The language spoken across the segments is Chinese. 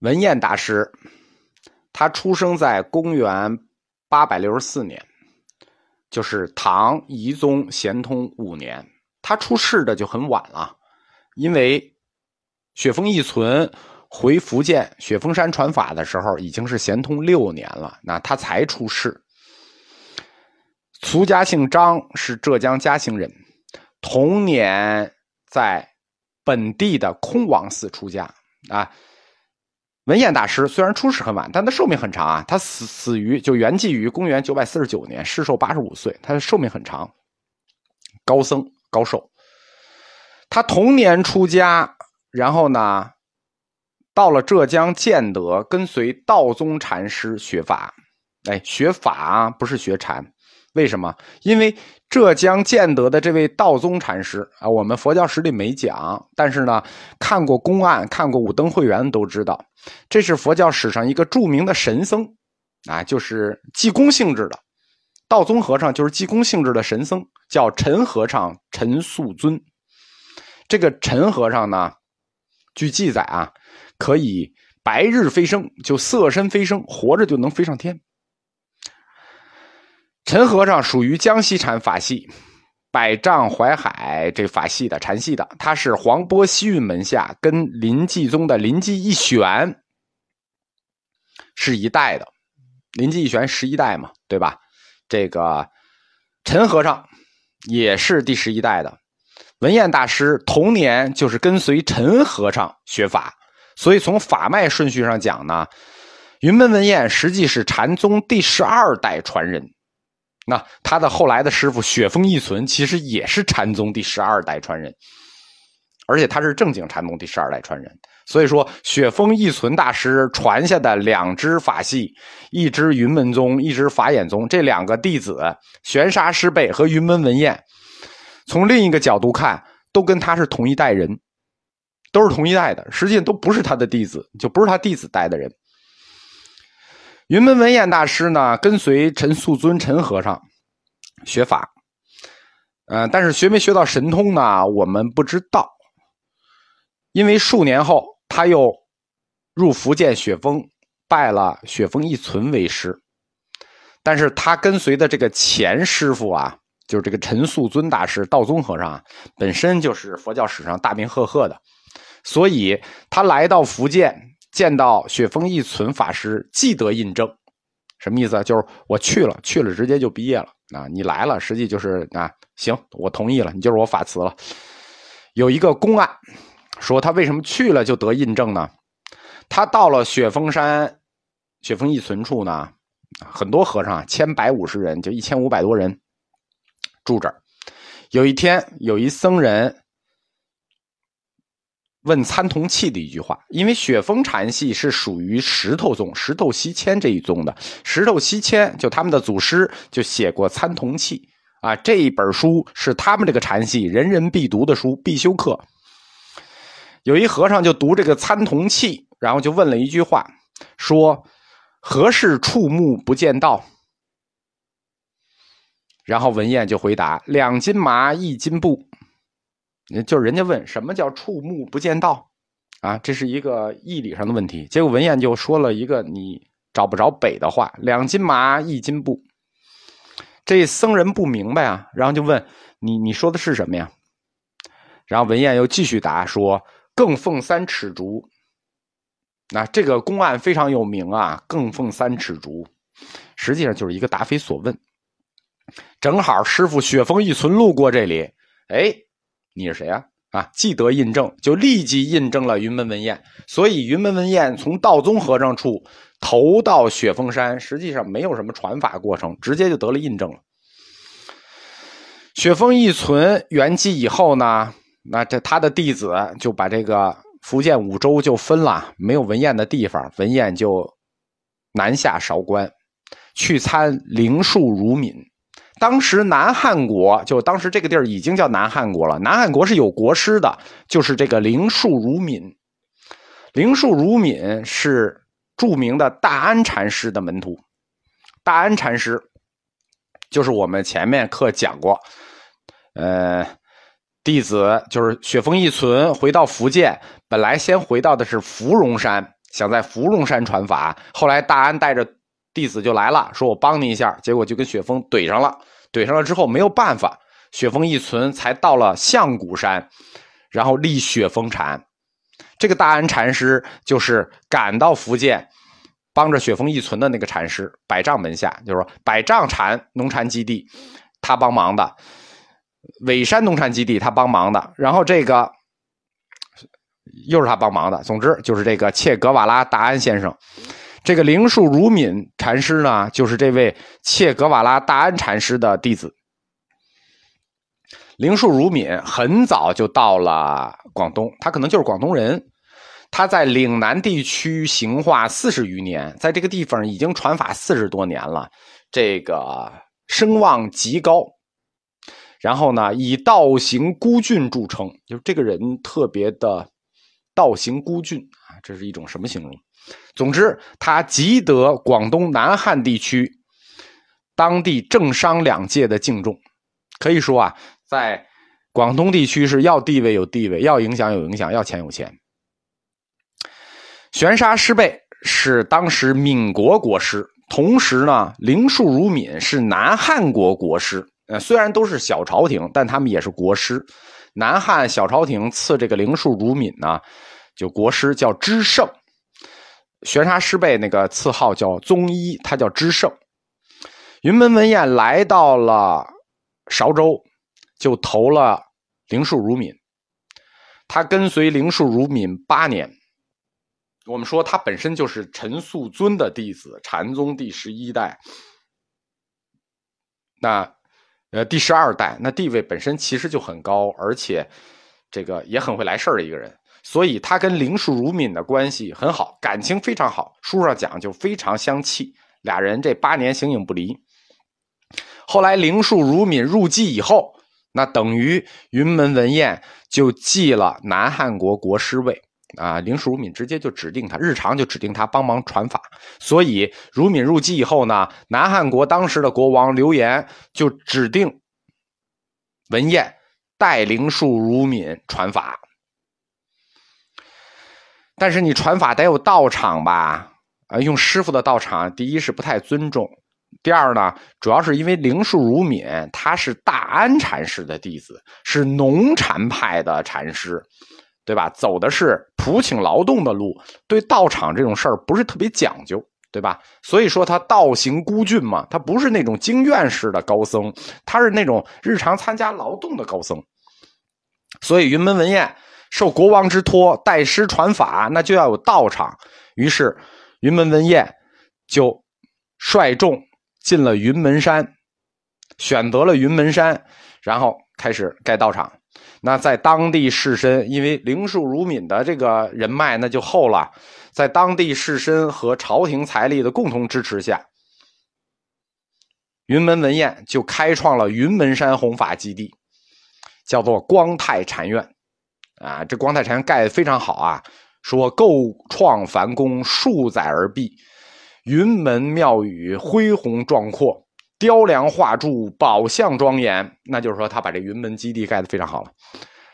文彦大师，他出生在公元八百六十四年，就是唐懿宗咸通五年。他出世的就很晚了，因为雪峰义存回福建雪峰山传法的时候，已经是咸通六年了，那他才出世。俗家姓张，是浙江嘉兴人，同年在本地的空王寺出家啊。文彦大师虽然出世很晚，但他寿命很长啊。他死死于就圆寂于公元九百四十九年，世寿八十五岁，他的寿命很长。高僧高寿，他童年出家，然后呢，到了浙江建德，跟随道宗禅师学法。哎，学法不是学禅，为什么？因为浙江建德的这位道宗禅师啊，我们佛教史里没讲，但是呢，看过公案、看过五灯会员都知道。这是佛教史上一个著名的神僧，啊，就是济公性质的道宗和尚，就是济公性质的神僧，叫陈和尚陈素尊。这个陈和尚呢，据记载啊，可以白日飞升，就色身飞升，活着就能飞上天。陈和尚属于江西禅法系，百丈怀海这法系的禅系的，他是黄波西运门下，跟临济宗的临济一玄是一代的，临济一玄十一代嘛，对吧？这个陈和尚也是第十一代的，文彦大师童年就是跟随陈和尚学法，所以从法脉顺序上讲呢，云门文彦实际是禅宗第十二代传人。那他的后来的师傅雪峰义存其实也是禅宗第十二代传人，而且他是正经禅宗第十二代传人。所以说，雪峰义存大师传下的两支法系，一支云门宗，一支法眼宗，这两个弟子玄沙师辈和云门文彦，从另一个角度看，都跟他是同一代人，都是同一代的，实际上都不是他的弟子，就不是他弟子带的人。云门文彦大师呢，跟随陈素尊陈和尚学法，嗯，但是学没学到神通呢？我们不知道。因为数年后，他又入福建雪峰，拜了雪峰一存为师。但是他跟随的这个前师傅啊，就是这个陈素尊大师、道宗和尚啊，本身就是佛教史上大名赫赫的，所以他来到福建。见到雪峰一存法师，即得印证，什么意思啊？就是我去了，去了直接就毕业了啊！你来了，实际就是啊，行，我同意了，你就是我法慈了。有一个公案说他为什么去了就得印证呢？他到了雪峰山，雪峰一存处呢，很多和尚啊，千百五十人，就一千五百多人住这儿。有一天，有一僧人。问参同契的一句话，因为雪峰禅系是属于石头宗、石头西迁这一宗的，石头西迁就他们的祖师就写过参同契啊，这一本书是他们这个禅系人人必读的书、必修课。有一和尚就读这个参同契，然后就问了一句话，说：“何事触目不见道？”然后文彦就回答：“两斤麻，一斤布。”就是人家问什么叫触目不见道，啊，这是一个义理上的问题。结果文彦就说了一个你找不着北的话：“两斤麻，一斤布。”这僧人不明白啊，然后就问你你说的是什么呀？然后文彦又继续答说：“更奉三尺竹。”那这个公案非常有名啊，“更奉三尺竹”，实际上就是一个答非所问。正好师傅雪峰一存路过这里，哎。你是谁啊？啊，既得印证，就立即印证了云门文彦。所以云门文彦从道宗和尚处投到雪峰山，实际上没有什么传法过程，直接就得了印证了。雪峰一存圆寂以后呢，那这他的弟子就把这个福建五州就分了，没有文彦的地方，文彦就南下韶关，去参灵树如敏。当时南汉国就当时这个地儿已经叫南汉国了。南汉国是有国师的，就是这个灵树如敏。灵树如敏是著名的大安禅师的门徒。大安禅师就是我们前面课讲过，呃，弟子就是雪峰一存回到福建，本来先回到的是芙蓉山想在芙蓉山传法。后来大安带着弟子就来了，说我帮你一下，结果就跟雪峰怼上了。怼上了之后没有办法，雪峰一存才到了象谷山，然后立雪峰禅。这个大安禅师就是赶到福建，帮着雪峰一存的那个禅师，百丈门下，就是说百丈禅农禅基地，他帮忙的；尾山农禅基地他帮忙的。然后这个又是他帮忙的。总之就是这个切格瓦拉大安先生。这个灵树如敏禅师呢，就是这位切格瓦拉大安禅师的弟子。灵树如敏很早就到了广东，他可能就是广东人。他在岭南地区行化四十余年，在这个地方已经传法四十多年了，这个声望极高。然后呢，以道行孤峻著称，就是这个人特别的道行孤峻啊，这是一种什么形容？总之，他极得广东南汉地区当地政商两界的敬重，可以说啊，在广东地区是要地位有地位，要影响有影响，要钱有钱。玄沙师备是当时闽国国师，同时呢，灵树如敏是南汉国国师。呃，虽然都是小朝廷，但他们也是国师。南汉小朝廷赐这个灵树如敏呢，就国师叫知圣。玄沙师备那个赐号叫宗一，他叫知圣。云门文彦来到了韶州，就投了灵树如敏。他跟随灵树如敏八年。我们说他本身就是陈素尊的弟子，禅宗第十一代。那呃第十二代，那地位本身其实就很高，而且这个也很会来事儿的一个人。所以他跟灵树如敏的关系很好，感情非常好。书上讲就非常相契，俩人这八年形影不离。后来灵树如敏入继以后，那等于云门文彦就继了南汉国国师位啊。灵树如敏直接就指定他，日常就指定他帮忙传法。所以如敏入继以后呢，南汉国当时的国王刘岩就指定文彦带灵树如敏传法。但是你传法得有道场吧？啊，用师傅的道场，第一是不太尊重，第二呢，主要是因为灵树如敏他是大安禅师的弟子，是农禅派的禅师，对吧？走的是普请劳动的路，对道场这种事儿不是特别讲究，对吧？所以说他道行孤峻嘛，他不是那种经院式的高僧，他是那种日常参加劳动的高僧，所以云门文彦。受国王之托，代师传法，那就要有道场。于是，云门文彦就率众进了云门山，选择了云门山，然后开始盖道场。那在当地士绅，因为灵树如敏的这个人脉那就厚了，在当地士绅和朝廷财力的共同支持下，云门文彦就开创了云门山弘法基地，叫做光泰禅院。啊，这光泰禅盖的非常好啊！说构创梵宫数载而毕，云门庙宇恢宏壮阔，雕梁画柱，宝相庄严。那就是说，他把这云门基地盖的非常好了。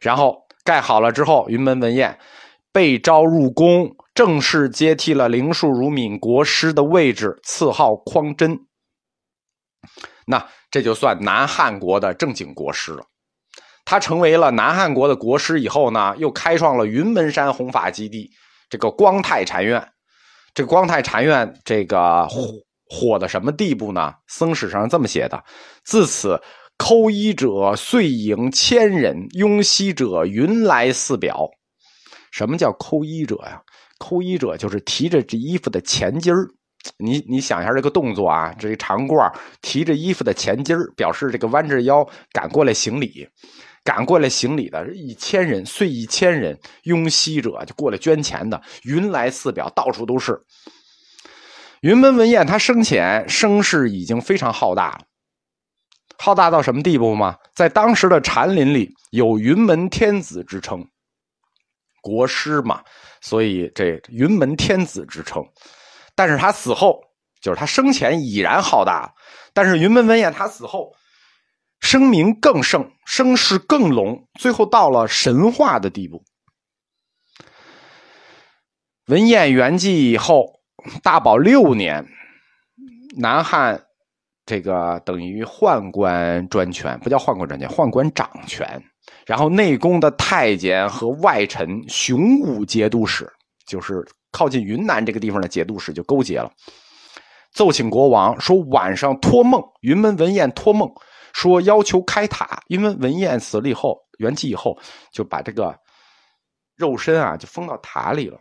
然后盖好了之后，云门文彦被招入宫，正式接替了灵树如敏国师的位置，赐号匡真。那这就算南汉国的正经国师了。他成为了南汉国的国师以后呢，又开创了云门山弘法基地，这个光泰禅院。这个光泰禅院，这个火火的什么地步呢？僧史上这么写的：自此，扣衣者遂迎千人，拥西者云来四表。什么叫扣衣者呀？扣衣者就是提着这衣服的前襟儿。你你想一下这个动作啊，这长褂提着衣服的前襟儿，表示这个弯着腰赶过来行礼。赶过来行礼的一千人，遂一千人拥西者就过来捐钱的，云来四表，到处都是。云门文彦他生前声势已经非常浩大了，浩大到什么地步吗？在当时的禅林里有云门天子之称，国师嘛，所以这云门天子之称。但是他死后，就是他生前已然浩大，但是云门文彦他死后。声名更盛，声势更隆，最后到了神话的地步。文彦圆寂以后，大宝六年，南汉这个等于宦官专权，不叫宦官专权，宦官掌权。然后内宫的太监和外臣雄武节度使，就是靠近云南这个地方的节度使就勾结了，奏请国王说晚上托梦，云门文彦托梦说要求开塔，因为文彦死了以后，圆寂以后就把这个肉身啊就封到塔里了。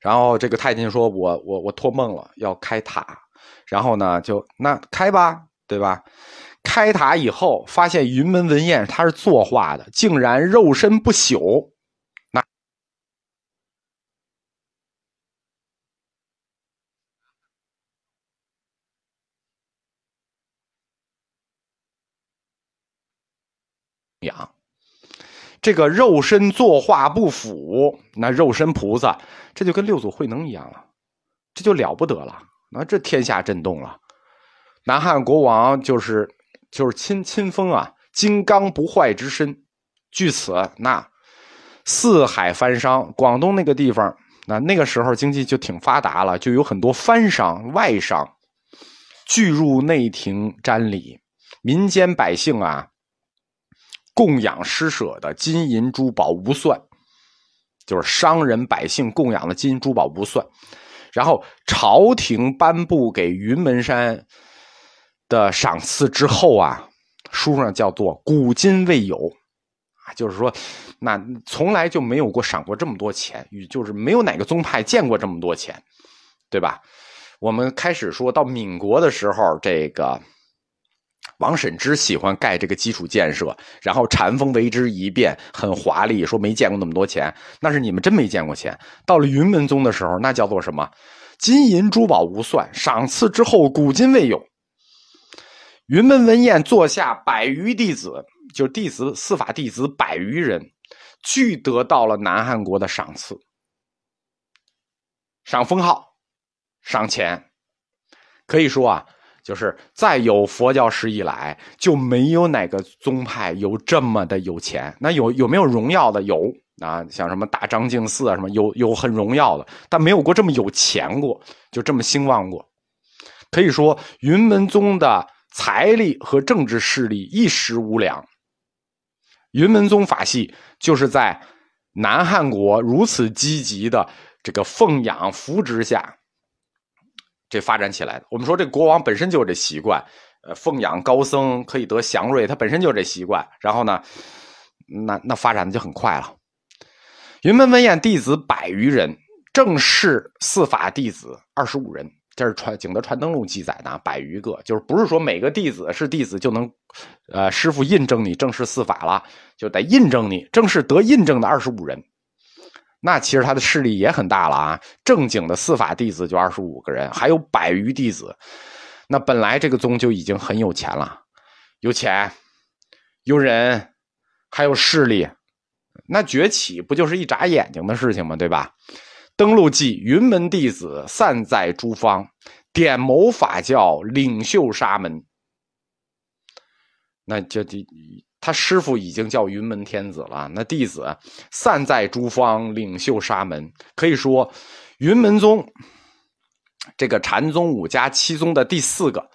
然后这个太监说：“我我我托梦了，要开塔。”然后呢，就那开吧，对吧？开塔以后，发现云门文彦他是作画的，竟然肉身不朽。那养。这个肉身作画不腐，那肉身菩萨这就跟六祖慧能一样了，这就了不得了。那这天下震动了，南汉国王就是就是亲亲封啊，金刚不坏之身。据此，那四海番商，广东那个地方，那那个时候经济就挺发达了，就有很多番商、外商聚入内廷瞻礼，民间百姓啊。供养施舍的金银珠宝无算，就是商人百姓供养的金银珠宝无算。然后朝廷颁布给云门山的赏赐之后啊，书上叫做“古今未有”，啊，就是说，那从来就没有过赏过这么多钱，就是没有哪个宗派见过这么多钱，对吧？我们开始说到民国的时候，这个。王审知喜欢盖这个基础建设，然后禅风为之一变，很华丽，说没见过那么多钱，那是你们真没见过钱。到了云门宗的时候，那叫做什么？金银珠宝无算，赏赐之后，古今未有。云门文彦座下百余弟子，就弟子司法弟子百余人，俱得到了南汉国的赏赐，赏封号，赏钱，可以说啊。就是在有佛教史以来，就没有哪个宗派有这么的有钱。那有有没有荣耀的？有啊，像什么大张敬寺啊，什么有有很荣耀的，但没有过这么有钱过，就这么兴旺过。可以说，云门宗的财力和政治势力一时无两。云门宗法系就是在南汉国如此积极的这个奉养扶植下。这发展起来的，我们说这国王本身就有这习惯，呃，奉养高僧可以得祥瑞，他本身就有这习惯。然后呢，那那发展的就很快了。云门文彦弟子百余人，正式四法弟子二十五人，这是传《景德传灯录》记载的，百余个，就是不是说每个弟子是弟子就能，呃，师傅印证你正式四法了，就得印证你正式得印证的二十五人。那其实他的势力也很大了啊！正经的四法弟子就二十五个人，还有百余弟子。那本来这个宗就已经很有钱了，有钱、有人，还有势力，那崛起不就是一眨眼睛的事情吗？对吧？登陆记，云门弟子散在诸方，点谋法教，领袖沙门。那这这。他师傅已经叫云门天子了，那弟子散在诸方，领袖沙门，可以说云门宗这个禅宗五家七宗的第四个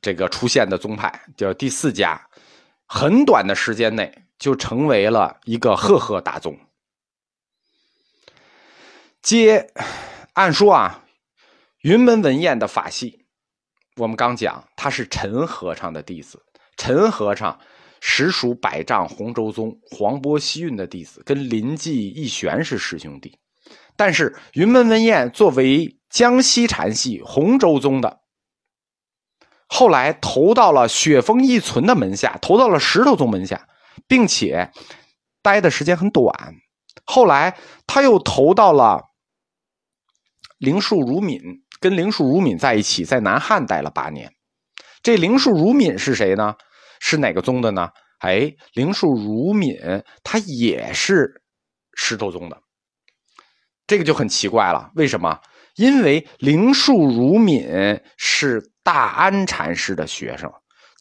这个出现的宗派，叫第四家，很短的时间内就成为了一个赫赫大宗。接按说啊，云门文彦的法系，我们刚讲他是陈和尚的弟子。陈和尚实属百丈洪州宗黄波西运的弟子，跟林济义玄是师兄弟。但是云门文彦作为江西禅系洪州宗的，后来投到了雪峰一存的门下，投到了石头宗门下，并且待的时间很短。后来他又投到了灵树如敏，跟灵树如敏在一起，在南汉待了八年。这灵树如敏是谁呢？是哪个宗的呢？哎，灵树如敏，他也是石头宗的，这个就很奇怪了。为什么？因为灵树如敏是大安禅师的学生，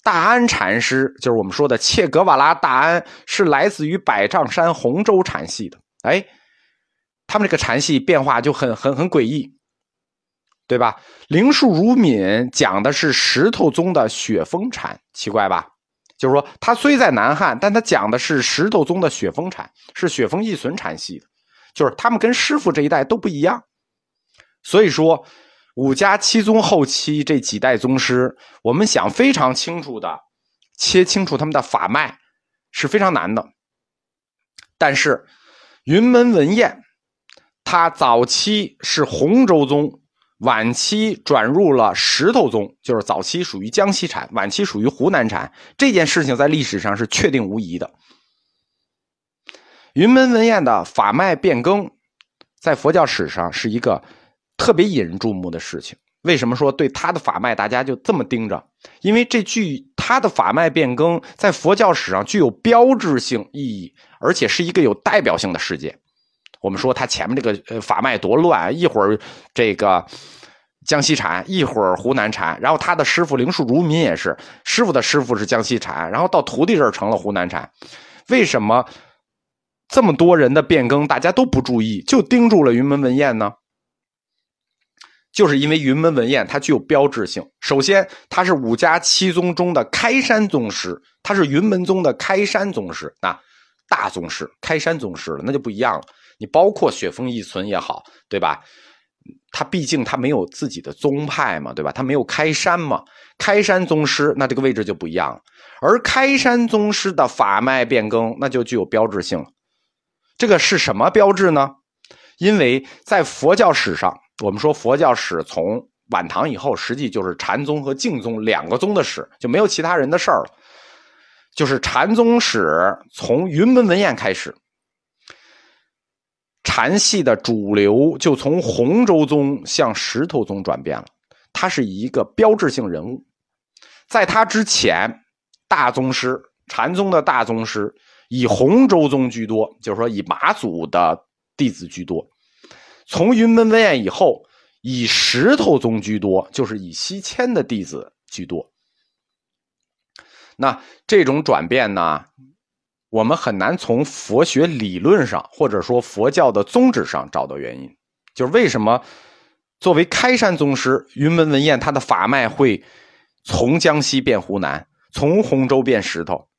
大安禅师就是我们说的切格瓦拉大安，是来自于百丈山洪州禅系的。哎，他们这个禅系变化就很很很诡异，对吧？灵树如敏讲的是石头宗的雪峰禅，奇怪吧？就是说，他虽在南汉，但他讲的是石头宗的雪峰禅，是雪峰一存禅系的，就是他们跟师傅这一代都不一样。所以说，五家七宗后期这几代宗师，我们想非常清楚的切清楚他们的法脉是非常难的。但是，云门文彦，他早期是洪州宗。晚期转入了石头宗，就是早期属于江西禅，晚期属于湖南禅。这件事情在历史上是确定无疑的。云门文彦的法脉变更，在佛教史上是一个特别引人注目的事情。为什么说对他的法脉大家就这么盯着？因为这具他的法脉变更在佛教史上具有标志性意义，而且是一个有代表性的事件。我们说他前面这个呃法脉多乱，一会儿这个江西禅，一会儿湖南禅，然后他的师傅灵树如民也是师傅的师傅是江西禅，然后到徒弟这儿成了湖南禅。为什么这么多人的变更大家都不注意，就盯住了云门文彦呢？就是因为云门文彦它具有标志性。首先，他是五家七宗中的开山宗师，他是云门宗的开山宗师啊，大宗师，开山宗师了，那就不一样了。你包括雪峰一存也好，对吧？他毕竟他没有自己的宗派嘛，对吧？他没有开山嘛，开山宗师那这个位置就不一样了。而开山宗师的法脉变更，那就具有标志性了。这个是什么标志呢？因为在佛教史上，我们说佛教史从晚唐以后，实际就是禅宗和净宗两个宗的史，就没有其他人的事儿了。就是禅宗史从云门文彦开始。禅系的主流就从洪州宗向石头宗转变了，他是一个标志性人物。在他之前，大宗师禅宗的大宗师以洪州宗居多，就是说以马祖的弟子居多。从云门文彦以后，以石头宗居多，就是以西迁的弟子居多。那这种转变呢？我们很难从佛学理论上，或者说佛教的宗旨上找到原因，就是为什么作为开山宗师云门文彦，他的法脉会从江西变湖南，从洪州变石头？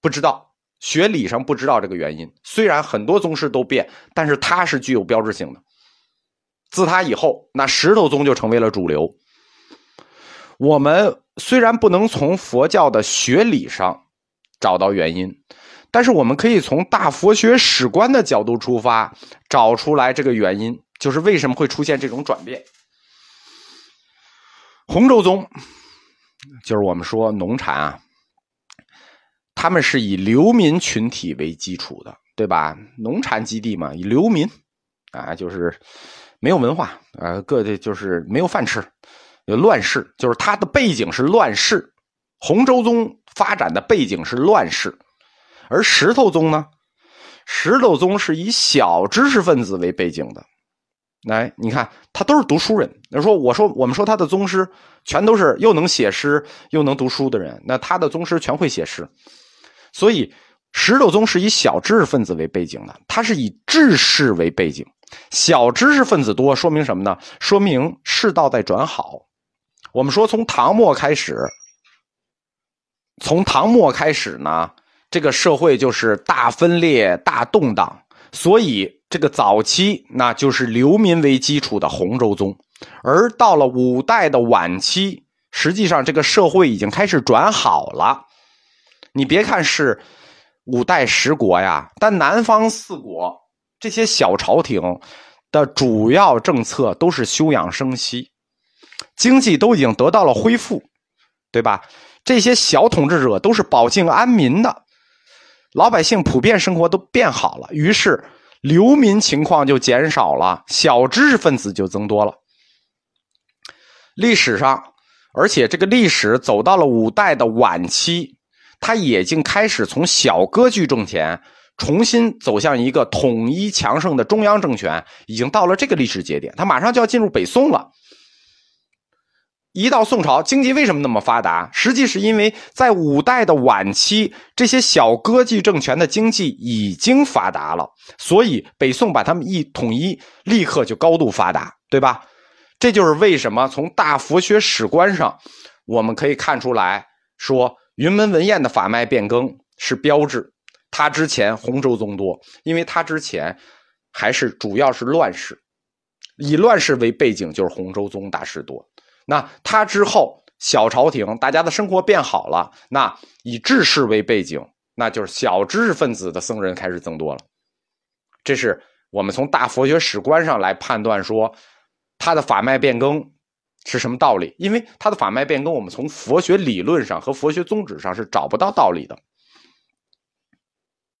不知道，学理上不知道这个原因。虽然很多宗师都变，但是他是具有标志性的。自他以后，那石头宗就成为了主流。我们虽然不能从佛教的学理上找到原因。但是我们可以从大佛学史观的角度出发，找出来这个原因，就是为什么会出现这种转变。洪州宗，就是我们说农禅啊，他们是以流民群体为基础的，对吧？农禅基地嘛，以流民啊，就是没有文化啊，各地就是没有饭吃，乱世，就是它的背景是乱世。洪州宗发展的背景是乱世。而石头宗呢？石头宗是以小知识分子为背景的。来，你看，他都是读书人。那说，我说，我们说他的宗师全都是又能写诗又能读书的人。那他的宗师全会写诗，所以石头宗是以小知识分子为背景的。他是以志士为背景，小知识分子多，说明什么呢？说明世道在转好。我们说，从唐末开始，从唐末开始呢。这个社会就是大分裂、大动荡，所以这个早期那就是流民为基础的洪州宗，而到了五代的晚期，实际上这个社会已经开始转好了。你别看是五代十国呀，但南方四国这些小朝廷的主要政策都是休养生息，经济都已经得到了恢复，对吧？这些小统治者都是保境安民的。老百姓普遍生活都变好了，于是流民情况就减少了，小知识分子就增多了。历史上，而且这个历史走到了五代的晚期，他已经开始从小割据政权重新走向一个统一强盛的中央政权，已经到了这个历史节点，他马上就要进入北宋了。一到宋朝，经济为什么那么发达？实际是因为在五代的晚期，这些小割据政权的经济已经发达了，所以北宋把他们一统一，立刻就高度发达，对吧？这就是为什么从大佛学史观上，我们可以看出来说，云门文彦的法脉变更是标志。他之前洪州宗多，因为他之前还是主要是乱世，以乱世为背景，就是洪州宗大事多。那他之后小朝廷，大家的生活变好了，那以治世为背景，那就是小知识分子的僧人开始增多了。这是我们从大佛学史观上来判断说，他的法脉变更是什么道理？因为他的法脉变更，我们从佛学理论上和佛学宗旨上是找不到道理的。